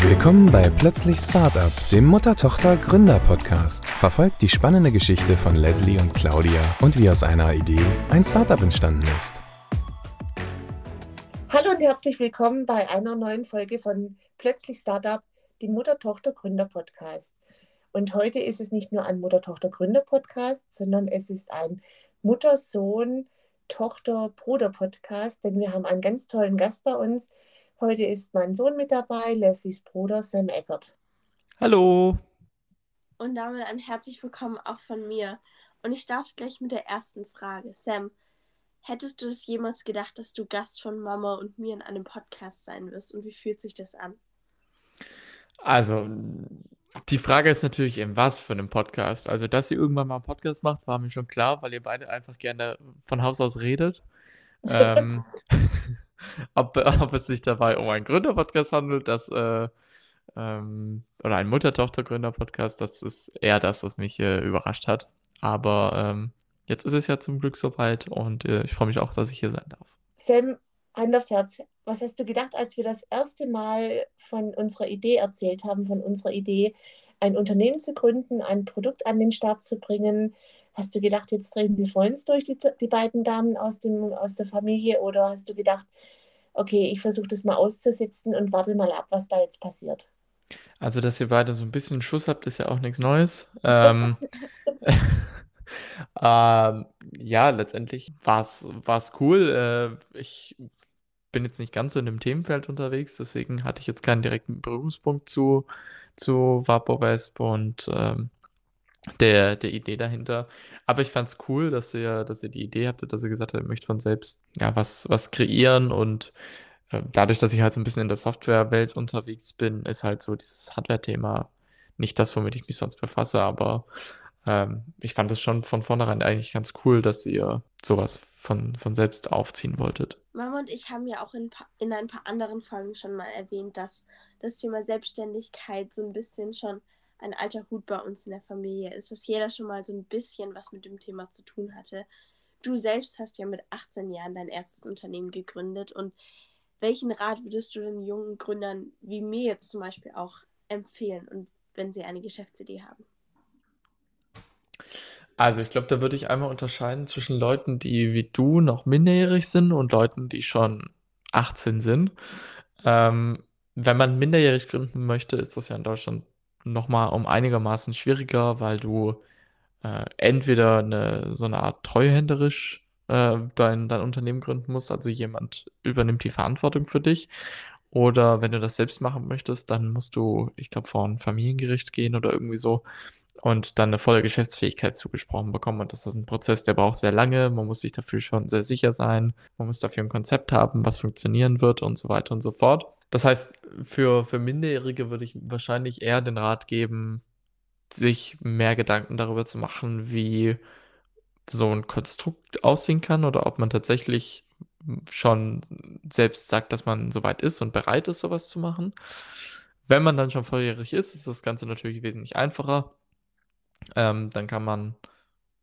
Willkommen bei Plötzlich Startup, dem Mutter-Tochter-Gründer-Podcast. Verfolgt die spannende Geschichte von Leslie und Claudia und wie aus einer Idee ein Startup entstanden ist. Hallo und herzlich willkommen bei einer neuen Folge von Plötzlich Startup, dem Mutter-Tochter-Gründer-Podcast. Und heute ist es nicht nur ein Mutter-Tochter-Gründer-Podcast, sondern es ist ein Mutter-Sohn-Tochter-Bruder-Podcast, denn wir haben einen ganz tollen Gast bei uns, Heute ist mein Sohn mit dabei, Leslies Bruder Sam Eckert. Hallo. Und damit ein herzlich willkommen auch von mir. Und ich starte gleich mit der ersten Frage. Sam, hättest du es jemals gedacht, dass du Gast von Mama und mir in einem Podcast sein wirst? Und wie fühlt sich das an? Also, die Frage ist natürlich eben, was für einen Podcast. Also, dass ihr irgendwann mal einen Podcast macht, war mir schon klar, weil ihr beide einfach gerne von Haus aus redet. ähm, ob, ob es sich dabei um einen Gründerpodcast handelt, das, äh, ähm, oder einen Mutter-Tochter-Gründer-Podcast, das ist eher das, was mich äh, überrascht hat. Aber ähm, jetzt ist es ja zum Glück soweit und äh, ich freue mich auch, dass ich hier sein darf. Sam, Hand aufs Herz. Was hast du gedacht, als wir das erste Mal von unserer Idee erzählt haben, von unserer Idee, ein Unternehmen zu gründen, ein Produkt an den Start zu bringen? Hast du gedacht, jetzt drehen sie vollends durch, die, die beiden Damen aus, dem, aus der Familie? Oder hast du gedacht, okay, ich versuche das mal auszusitzen und warte mal ab, was da jetzt passiert? Also, dass ihr beide so ein bisschen Schuss habt, ist ja auch nichts Neues. Ähm, ähm, ja, letztendlich war es cool. Äh, ich bin jetzt nicht ganz so in dem Themenfeld unterwegs, deswegen hatte ich jetzt keinen direkten Berührungspunkt zu, zu Vaporwesp und ähm, der, der Idee dahinter. Aber ich fand es cool, dass ihr, dass ihr die Idee hattet, dass ihr gesagt habt, ihr möchtet von selbst ja, was, was kreieren und äh, dadurch, dass ich halt so ein bisschen in der Softwarewelt unterwegs bin, ist halt so dieses Hardware-Thema nicht das, womit ich mich sonst befasse, aber ähm, ich fand es schon von vornherein eigentlich ganz cool, dass ihr sowas von, von selbst aufziehen wolltet. Mama und ich haben ja auch in, in ein paar anderen Folgen schon mal erwähnt, dass das Thema Selbstständigkeit so ein bisschen schon ein alter Hut bei uns in der Familie ist, dass jeder schon mal so ein bisschen was mit dem Thema zu tun hatte. Du selbst hast ja mit 18 Jahren dein erstes Unternehmen gegründet und welchen Rat würdest du den jungen Gründern wie mir jetzt zum Beispiel auch empfehlen und wenn sie eine Geschäftsidee haben? Also ich glaube, da würde ich einmal unterscheiden zwischen Leuten, die wie du noch minderjährig sind und Leuten, die schon 18 sind. Ähm, wenn man minderjährig gründen möchte, ist das ja in Deutschland nochmal um einigermaßen schwieriger, weil du äh, entweder eine, so eine Art treuhänderisch äh, dein, dein Unternehmen gründen musst, also jemand übernimmt die Verantwortung für dich. Oder wenn du das selbst machen möchtest, dann musst du, ich glaube, vor ein Familiengericht gehen oder irgendwie so und dann eine volle Geschäftsfähigkeit zugesprochen bekommen. Und das ist ein Prozess, der braucht sehr lange. Man muss sich dafür schon sehr sicher sein. Man muss dafür ein Konzept haben, was funktionieren wird und so weiter und so fort. Das heißt, für, für Minderjährige würde ich wahrscheinlich eher den Rat geben, sich mehr Gedanken darüber zu machen, wie so ein Konstrukt aussehen kann oder ob man tatsächlich schon selbst sagt, dass man soweit ist und bereit ist, sowas zu machen. Wenn man dann schon volljährig ist, ist das Ganze natürlich wesentlich einfacher. Ähm, dann kann man,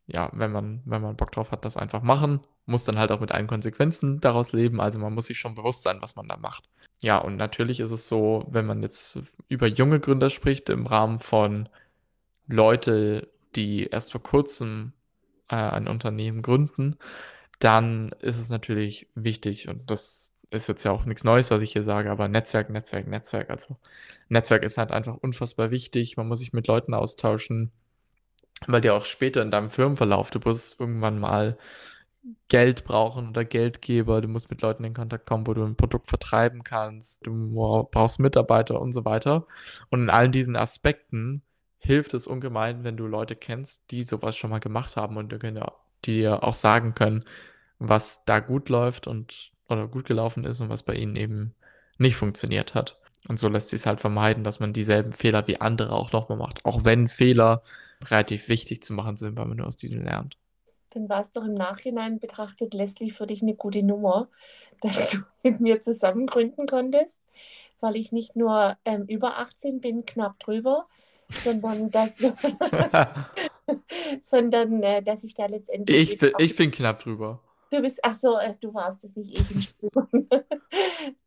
ja, wenn man, wenn man Bock drauf hat, das einfach machen. Muss dann halt auch mit allen Konsequenzen daraus leben. Also man muss sich schon bewusst sein, was man da macht. Ja, und natürlich ist es so, wenn man jetzt über junge Gründer spricht, im Rahmen von Leute, die erst vor kurzem äh, ein Unternehmen gründen, dann ist es natürlich wichtig und das ist jetzt ja auch nichts Neues, was ich hier sage, aber Netzwerk, Netzwerk, Netzwerk. Also Netzwerk ist halt einfach unfassbar wichtig. Man muss sich mit Leuten austauschen, weil dir auch später in deinem Firmenverlauf, du wirst irgendwann mal Geld brauchen oder Geldgeber, du musst mit Leuten in Kontakt kommen, wo du ein Produkt vertreiben kannst, du brauchst Mitarbeiter und so weiter. Und in allen diesen Aspekten hilft es ungemein, wenn du Leute kennst, die sowas schon mal gemacht haben und dir auch sagen können, was da gut läuft und oder gut gelaufen ist und was bei ihnen eben nicht funktioniert hat. Und so lässt sich es halt vermeiden, dass man dieselben Fehler wie andere auch nochmal macht. Auch wenn Fehler relativ wichtig zu machen sind, weil man nur aus diesen lernt. Dann war es doch im Nachhinein betrachtet, Leslie, für dich eine gute Nummer, dass du mit mir zusammen gründen konntest, weil ich nicht nur ähm, über 18 bin, knapp drüber, sondern dass, sondern, äh, dass ich da letztendlich. Ich bin, ich bin knapp drüber. Du bist, ach so, äh, du warst es nicht ich,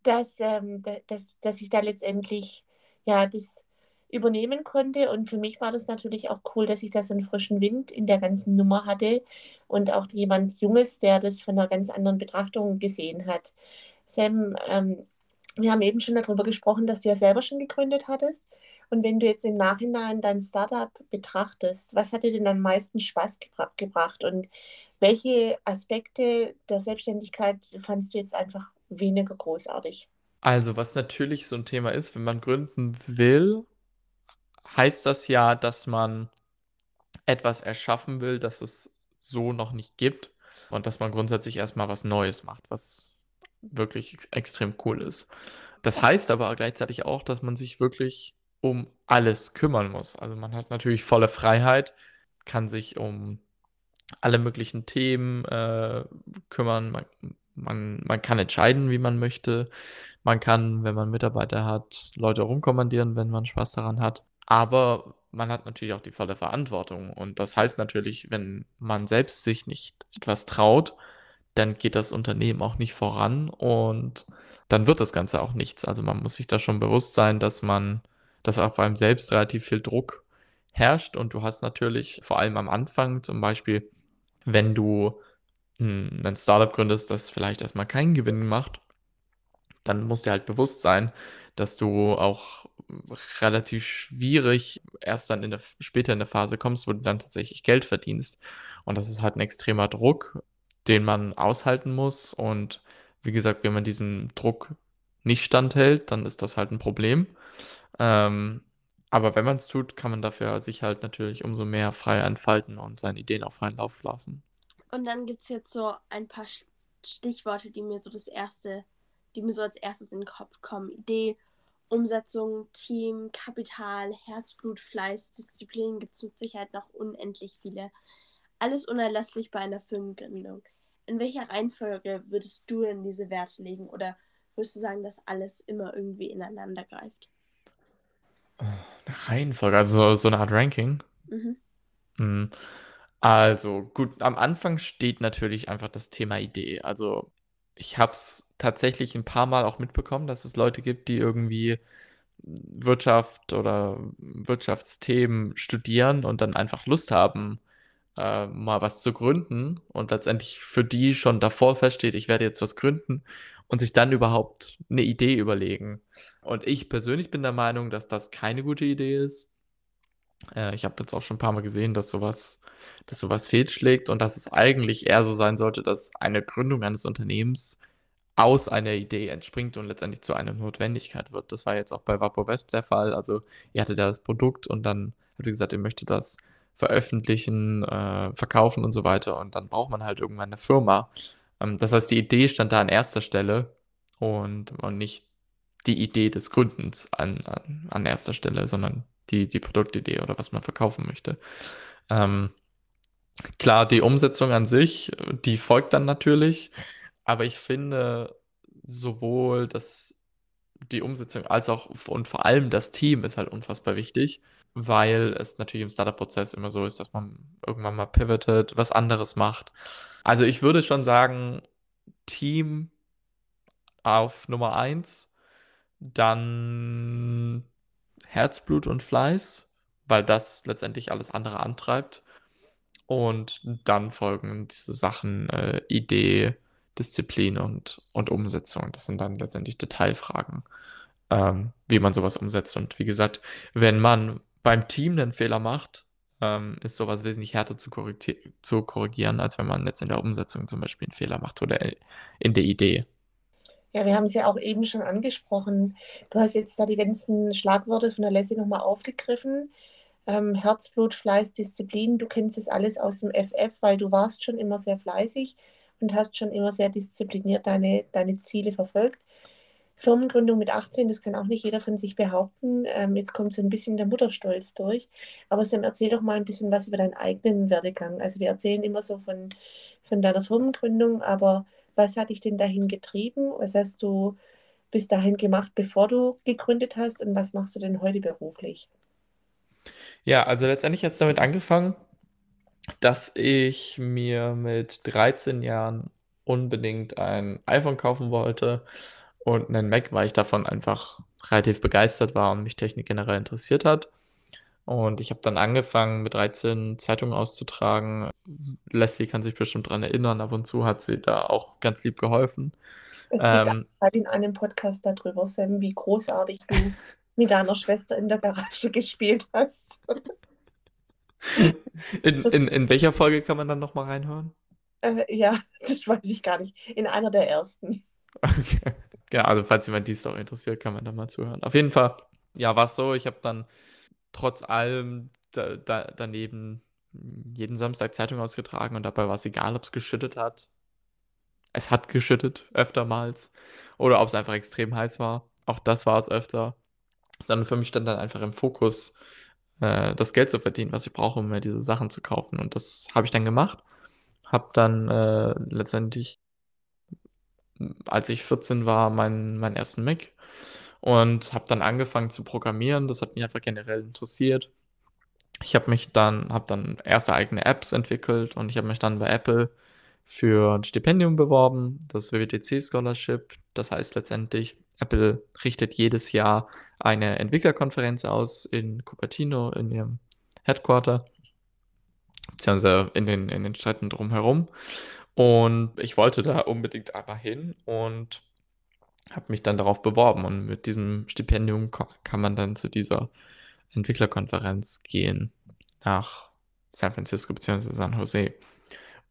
dass, ähm, dass, dass ich da letztendlich ja, das übernehmen konnte. Und für mich war das natürlich auch cool, dass ich da so einen frischen Wind in der ganzen Nummer hatte und auch jemand Junges, der das von einer ganz anderen Betrachtung gesehen hat. Sam, ähm, wir haben eben schon darüber gesprochen, dass du ja selber schon gegründet hattest. Und wenn du jetzt im Nachhinein dein Startup betrachtest, was hat dir denn am meisten Spaß gebra gebracht und welche Aspekte der Selbstständigkeit fandst du jetzt einfach weniger großartig? Also, was natürlich so ein Thema ist, wenn man gründen will, heißt das ja, dass man etwas erschaffen will, das es so noch nicht gibt und dass man grundsätzlich erstmal was Neues macht, was wirklich extrem cool ist. Das heißt aber gleichzeitig auch, dass man sich wirklich um alles kümmern muss. Also man hat natürlich volle Freiheit, kann sich um alle möglichen Themen äh, kümmern. Man, man, man kann entscheiden, wie man möchte. Man kann, wenn man Mitarbeiter hat, Leute rumkommandieren, wenn man Spaß daran hat. Aber man hat natürlich auch die volle Verantwortung. Und das heißt natürlich, wenn man selbst sich nicht etwas traut, dann geht das Unternehmen auch nicht voran und dann wird das Ganze auch nichts. Also man muss sich da schon bewusst sein, dass man, dass auf einem selbst relativ viel Druck herrscht und du hast natürlich vor allem am Anfang zum Beispiel, wenn du hm, ein Startup gründest, das vielleicht erstmal keinen Gewinn macht, dann musst dir halt bewusst sein, dass du auch relativ schwierig erst dann in der, später in der Phase kommst, wo du dann tatsächlich Geld verdienst. Und das ist halt ein extremer Druck, den man aushalten muss. Und wie gesagt, wenn man diesem Druck nicht standhält, dann ist das halt ein Problem. Ähm, aber wenn man es tut, kann man dafür sich halt natürlich umso mehr frei entfalten und seine Ideen auf freien Lauf lassen. Und dann gibt es jetzt so ein paar Stichworte, die mir so das erste, die mir so als erstes in den Kopf kommen. Idee, Umsetzung, Team, Kapital, Herzblut, Fleiß, Disziplin gibt es mit Sicherheit noch unendlich viele. Alles unerlässlich bei einer Firmengründung. In welcher Reihenfolge würdest du denn diese Werte legen oder würdest du sagen, dass alles immer irgendwie ineinander greift? Eine Reihenfolge, also so eine Art Ranking. Mhm. Hm. Also gut, am Anfang steht natürlich einfach das Thema Idee. Also ich habe es tatsächlich ein paar Mal auch mitbekommen, dass es Leute gibt, die irgendwie Wirtschaft oder Wirtschaftsthemen studieren und dann einfach Lust haben, äh, mal was zu gründen und letztendlich für die schon davor feststeht, ich werde jetzt was gründen und sich dann überhaupt eine Idee überlegen. Und ich persönlich bin der Meinung, dass das keine gute Idee ist. Äh, ich habe jetzt auch schon ein paar Mal gesehen, dass sowas, dass sowas fehlschlägt und dass es eigentlich eher so sein sollte, dass eine Gründung eines Unternehmens aus einer Idee entspringt und letztendlich zu einer Notwendigkeit wird. Das war jetzt auch bei VapoWesp der Fall. Also ihr hattet ja das Produkt und dann habt ihr gesagt, ihr möchtet das veröffentlichen, äh, verkaufen und so weiter. Und dann braucht man halt irgendwann eine Firma. Ähm, das heißt, die Idee stand da an erster Stelle und, und nicht die Idee des Gründens an, an, an erster Stelle, sondern die, die Produktidee oder was man verkaufen möchte. Ähm, klar, die Umsetzung an sich, die folgt dann natürlich, aber ich finde sowohl das, die Umsetzung als auch und vor allem das Team ist halt unfassbar wichtig weil es natürlich im Startup-Prozess immer so ist, dass man irgendwann mal pivotet, was anderes macht. Also ich würde schon sagen, Team auf Nummer 1, dann Herzblut und Fleiß, weil das letztendlich alles andere antreibt. Und dann folgen diese Sachen äh, Idee, Disziplin und, und Umsetzung. Das sind dann letztendlich Detailfragen, ähm, wie man sowas umsetzt. Und wie gesagt, wenn man beim Team einen Fehler macht, ähm, ist sowas wesentlich härter zu, zu korrigieren, als wenn man jetzt in der Umsetzung zum Beispiel einen Fehler macht oder in der Idee. Ja, wir haben es ja auch eben schon angesprochen. Du hast jetzt da die ganzen Schlagworte von der Leslie nochmal aufgegriffen. Ähm, Herzblut, Fleiß, Disziplin, du kennst das alles aus dem FF, weil du warst schon immer sehr fleißig und hast schon immer sehr diszipliniert deine, deine Ziele verfolgt. Firmengründung mit 18, das kann auch nicht jeder von sich behaupten. Ähm, jetzt kommt so ein bisschen der Mutterstolz durch. Aber Sam, erzähl doch mal ein bisschen was über deinen eigenen Werdegang. Also wir erzählen immer so von, von deiner Firmengründung, aber was hat dich denn dahin getrieben? Was hast du bis dahin gemacht, bevor du gegründet hast und was machst du denn heute beruflich? Ja, also letztendlich hat es damit angefangen, dass ich mir mit 13 Jahren unbedingt ein iPhone kaufen wollte und einen Mac, weil ich davon einfach relativ begeistert war und mich Technik generell interessiert hat. Und ich habe dann angefangen, mit 13 Zeitungen auszutragen. Leslie kann sich bestimmt daran erinnern, ab und zu hat sie da auch ganz lieb geholfen. Es ähm, gibt in einem Podcast darüber, Sam, wie großartig du mit deiner Schwester in der Garage gespielt hast. In, in, in welcher Folge kann man dann nochmal reinhören? Äh, ja, das weiß ich gar nicht. In einer der ersten. Okay. Ja, also falls jemand die Story interessiert, kann man da mal zuhören. Auf jeden Fall, ja, war es so, ich habe dann trotz allem da, da, daneben jeden Samstag Zeitung ausgetragen und dabei war es egal, ob es geschüttet hat. Es hat geschüttet, öftermals. Oder ob es einfach extrem heiß war. Auch das war es öfter. Sondern für mich stand dann einfach im Fokus, äh, das Geld zu verdienen, was ich brauche, um mir diese Sachen zu kaufen. Und das habe ich dann gemacht. Habe dann äh, letztendlich, als ich 14 war, meinen, meinen ersten Mac und habe dann angefangen zu programmieren. Das hat mich einfach generell interessiert. Ich habe mich dann, habe dann erste eigene Apps entwickelt und ich habe mich dann bei Apple für ein Stipendium beworben, das WWDC Scholarship. Das heißt letztendlich, Apple richtet jedes Jahr eine Entwicklerkonferenz aus in Cupertino, in ihrem Headquarter, beziehungsweise in den, in den Städten drumherum. Und ich wollte da unbedingt einmal hin und habe mich dann darauf beworben. Und mit diesem Stipendium kann man dann zu dieser Entwicklerkonferenz gehen nach San Francisco bzw. San Jose.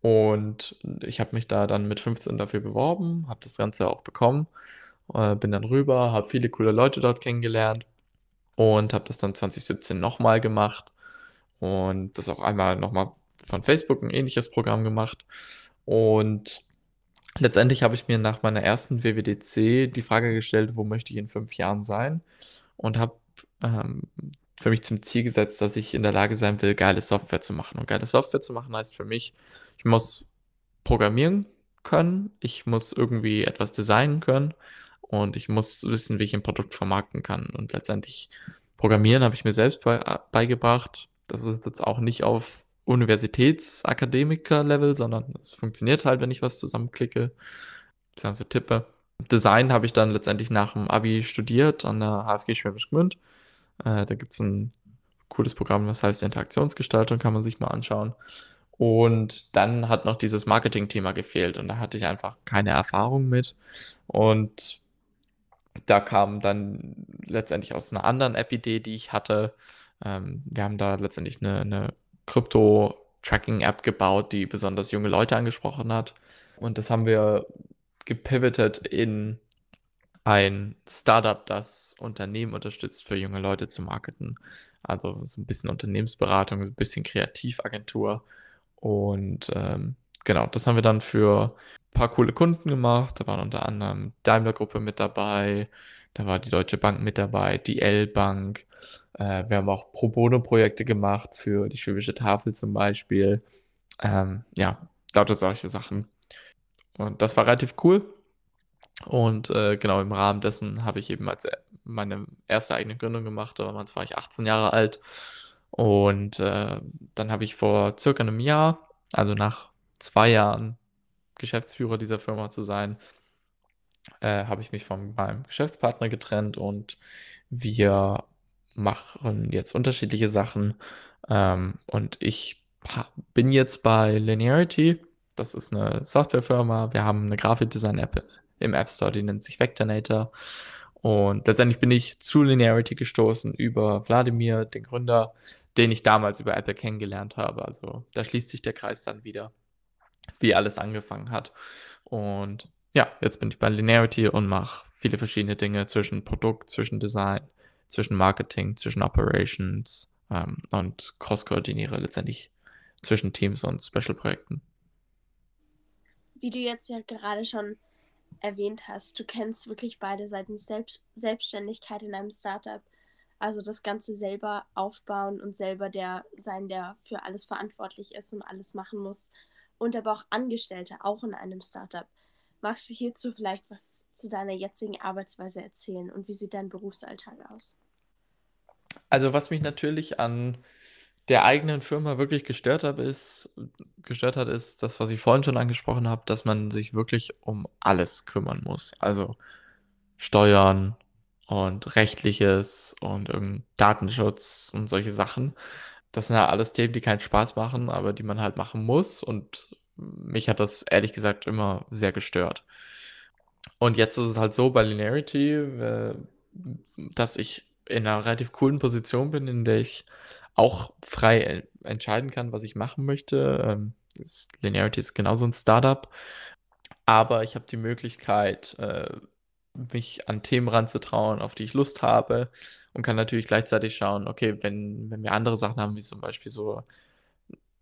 Und ich habe mich da dann mit 15 dafür beworben, habe das Ganze auch bekommen äh, bin dann rüber, habe viele coole Leute dort kennengelernt und habe das dann 2017 nochmal gemacht und das auch einmal nochmal von Facebook ein ähnliches Programm gemacht. Und letztendlich habe ich mir nach meiner ersten WWDC die Frage gestellt, wo möchte ich in fünf Jahren sein? Und habe ähm, für mich zum Ziel gesetzt, dass ich in der Lage sein will, geile Software zu machen. Und geile Software zu machen heißt für mich, ich muss programmieren können, ich muss irgendwie etwas designen können und ich muss wissen, wie ich ein Produkt vermarkten kann. Und letztendlich Programmieren habe ich mir selbst bei, beigebracht. Das ist jetzt auch nicht auf Universitätsakademiker-Level, sondern es funktioniert halt, wenn ich was zusammenklicke, beziehungsweise tippe. Design habe ich dann letztendlich nach dem Abi studiert an der HFG Schwäbisch Gmünd. Äh, da gibt es ein cooles Programm, das heißt Interaktionsgestaltung, kann man sich mal anschauen. Und dann hat noch dieses Marketing-Thema gefehlt und da hatte ich einfach keine Erfahrung mit. Und da kam dann letztendlich aus einer anderen App-Idee, die ich hatte. Ähm, wir haben da letztendlich eine, eine Krypto-Tracking-App gebaut, die besonders junge Leute angesprochen hat. Und das haben wir gepivotet in ein Startup, das Unternehmen unterstützt, für junge Leute zu marketen. Also so ein bisschen Unternehmensberatung, so ein bisschen Kreativagentur. Und ähm, genau, das haben wir dann für paar coole Kunden gemacht. Da waren unter anderem Daimler-Gruppe mit dabei, da war die Deutsche Bank mit dabei, die L-Bank. Äh, wir haben auch Pro Bono-Projekte gemacht für die Schwäbische Tafel zum Beispiel. Ähm, ja, lauter solche Sachen. Und das war relativ cool. Und äh, genau im Rahmen dessen habe ich eben als äh, meine erste eigene Gründung gemacht. Damals war ich 18 Jahre alt. Und äh, dann habe ich vor circa einem Jahr, also nach zwei Jahren, Geschäftsführer dieser Firma zu sein, äh, habe ich mich von meinem Geschäftspartner getrennt und wir machen jetzt unterschiedliche Sachen. Ähm, und ich bin jetzt bei Linearity. Das ist eine Softwarefirma. Wir haben eine Grafikdesign-App im App Store, die nennt sich Vectornator. Und letztendlich bin ich zu Linearity gestoßen über Wladimir, den Gründer, den ich damals über Apple kennengelernt habe. Also da schließt sich der Kreis dann wieder wie alles angefangen hat. Und ja, jetzt bin ich bei Linearity und mache viele verschiedene Dinge zwischen Produkt, zwischen Design, zwischen Marketing, zwischen Operations ähm, und cross-koordiniere letztendlich zwischen Teams und Special-Projekten. Wie du jetzt ja gerade schon erwähnt hast, du kennst wirklich beide Seiten Selbst Selbstständigkeit in einem Startup, also das Ganze selber aufbauen und selber der sein, der für alles verantwortlich ist und alles machen muss und aber auch Angestellte, auch in einem Startup. Magst du hierzu vielleicht was zu deiner jetzigen Arbeitsweise erzählen und wie sieht dein Berufsalltag aus? Also was mich natürlich an der eigenen Firma wirklich gestört hat, ist, gestört hat, ist das, was ich vorhin schon angesprochen habe, dass man sich wirklich um alles kümmern muss. Also Steuern, und rechtliches und Datenschutz und solche Sachen. Das sind ja alles Themen, die keinen Spaß machen, aber die man halt machen muss. Und mich hat das ehrlich gesagt immer sehr gestört. Und jetzt ist es halt so bei Linearity, äh, dass ich in einer relativ coolen Position bin, in der ich auch frei entscheiden kann, was ich machen möchte. Ähm, Linearity ist genauso ein Startup, aber ich habe die Möglichkeit, äh, mich an Themen ranzutrauen, auf die ich Lust habe und kann natürlich gleichzeitig schauen, okay, wenn, wenn wir andere Sachen haben, wie zum Beispiel so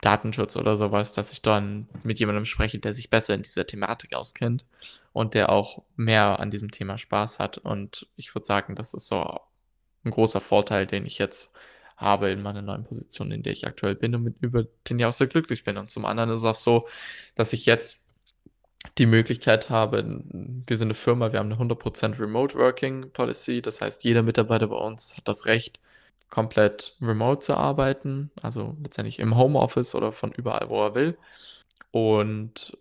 Datenschutz oder sowas, dass ich dann mit jemandem spreche, der sich besser in dieser Thematik auskennt und der auch mehr an diesem Thema Spaß hat. Und ich würde sagen, das ist so ein großer Vorteil, den ich jetzt habe in meiner neuen Position, in der ich aktuell bin und mit, über den ich auch sehr glücklich bin. Und zum anderen ist es auch so, dass ich jetzt die Möglichkeit habe, wir sind eine Firma, wir haben eine 100% Remote Working Policy, das heißt, jeder Mitarbeiter bei uns hat das Recht, komplett remote zu arbeiten, also letztendlich im Homeoffice oder von überall, wo er will. Und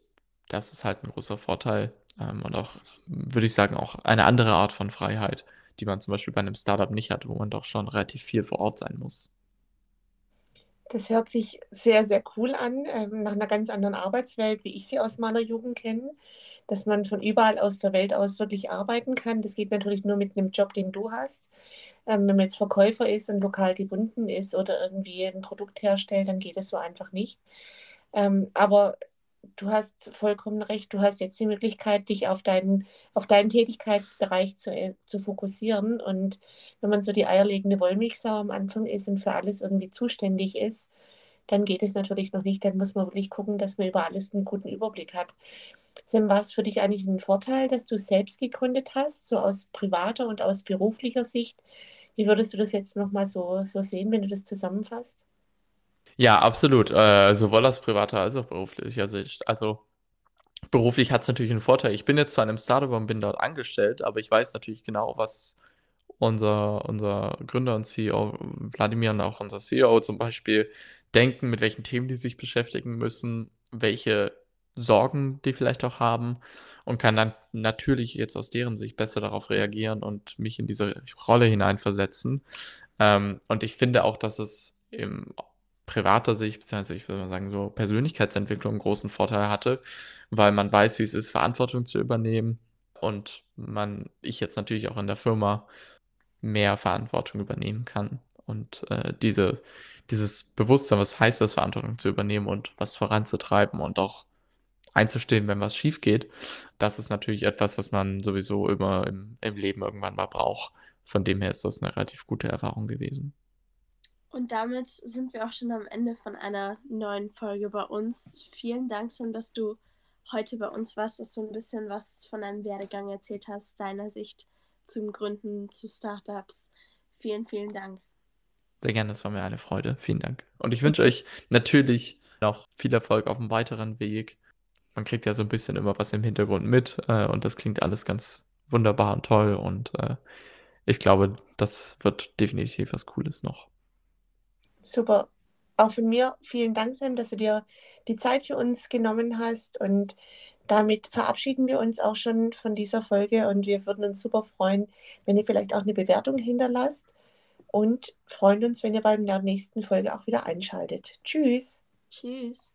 das ist halt ein großer Vorteil ähm, und auch, würde ich sagen, auch eine andere Art von Freiheit, die man zum Beispiel bei einem Startup nicht hat, wo man doch schon relativ viel vor Ort sein muss. Das hört sich sehr, sehr cool an, ähm, nach einer ganz anderen Arbeitswelt, wie ich sie aus meiner Jugend kenne, dass man von überall aus der Welt aus wirklich arbeiten kann. Das geht natürlich nur mit einem Job, den du hast. Ähm, wenn man jetzt Verkäufer ist und lokal gebunden ist oder irgendwie ein Produkt herstellt, dann geht es so einfach nicht. Ähm, aber du hast vollkommen recht, du hast jetzt die Möglichkeit, dich auf deinen, auf deinen Tätigkeitsbereich zu, äh, zu fokussieren. Und wenn man so die eierlegende Wollmilchsau am Anfang ist und für alles irgendwie zuständig ist, dann geht es natürlich noch nicht. Dann muss man wirklich gucken, dass man über alles einen guten Überblick hat. Sam, war es für dich eigentlich ein Vorteil, dass du selbst gegründet hast, so aus privater und aus beruflicher Sicht? Wie würdest du das jetzt nochmal so, so sehen, wenn du das zusammenfasst? Ja, absolut. Äh, sowohl aus privater als auch beruflicher Sicht. Also beruflich hat es natürlich einen Vorteil. Ich bin jetzt zu einem Startup und bin dort angestellt, aber ich weiß natürlich genau, was unser, unser Gründer und CEO Wladimir und auch unser CEO zum Beispiel denken, mit welchen Themen die sich beschäftigen müssen, welche Sorgen die vielleicht auch haben und kann dann natürlich jetzt aus deren Sicht besser darauf reagieren und mich in diese Rolle hineinversetzen. Ähm, und ich finde auch, dass es im privater Sicht, beziehungsweise ich würde mal sagen, so Persönlichkeitsentwicklung einen großen Vorteil hatte, weil man weiß, wie es ist, Verantwortung zu übernehmen und man, ich jetzt natürlich auch in der Firma mehr Verantwortung übernehmen kann und äh, diese, dieses Bewusstsein, was heißt das, Verantwortung zu übernehmen und was voranzutreiben und auch einzustehen, wenn was schief geht, das ist natürlich etwas, was man sowieso immer im, im Leben irgendwann mal braucht. Von dem her ist das eine relativ gute Erfahrung gewesen. Und damit sind wir auch schon am Ende von einer neuen Folge bei uns. Vielen Dank, Sam, dass du heute bei uns warst, dass du ein bisschen was von deinem Werdegang erzählt hast, deiner Sicht zum Gründen, zu Startups. Vielen, vielen Dank. Sehr gerne, das war mir eine Freude. Vielen Dank. Und ich wünsche euch natürlich noch viel Erfolg auf dem weiteren Weg. Man kriegt ja so ein bisschen immer was im Hintergrund mit äh, und das klingt alles ganz wunderbar und toll und äh, ich glaube, das wird definitiv was Cooles noch. Super. Auch von mir vielen Dank, Sam, dass du dir die Zeit für uns genommen hast. Und damit verabschieden wir uns auch schon von dieser Folge. Und wir würden uns super freuen, wenn ihr vielleicht auch eine Bewertung hinterlasst. Und freuen uns, wenn ihr bei der nächsten Folge auch wieder einschaltet. Tschüss. Tschüss.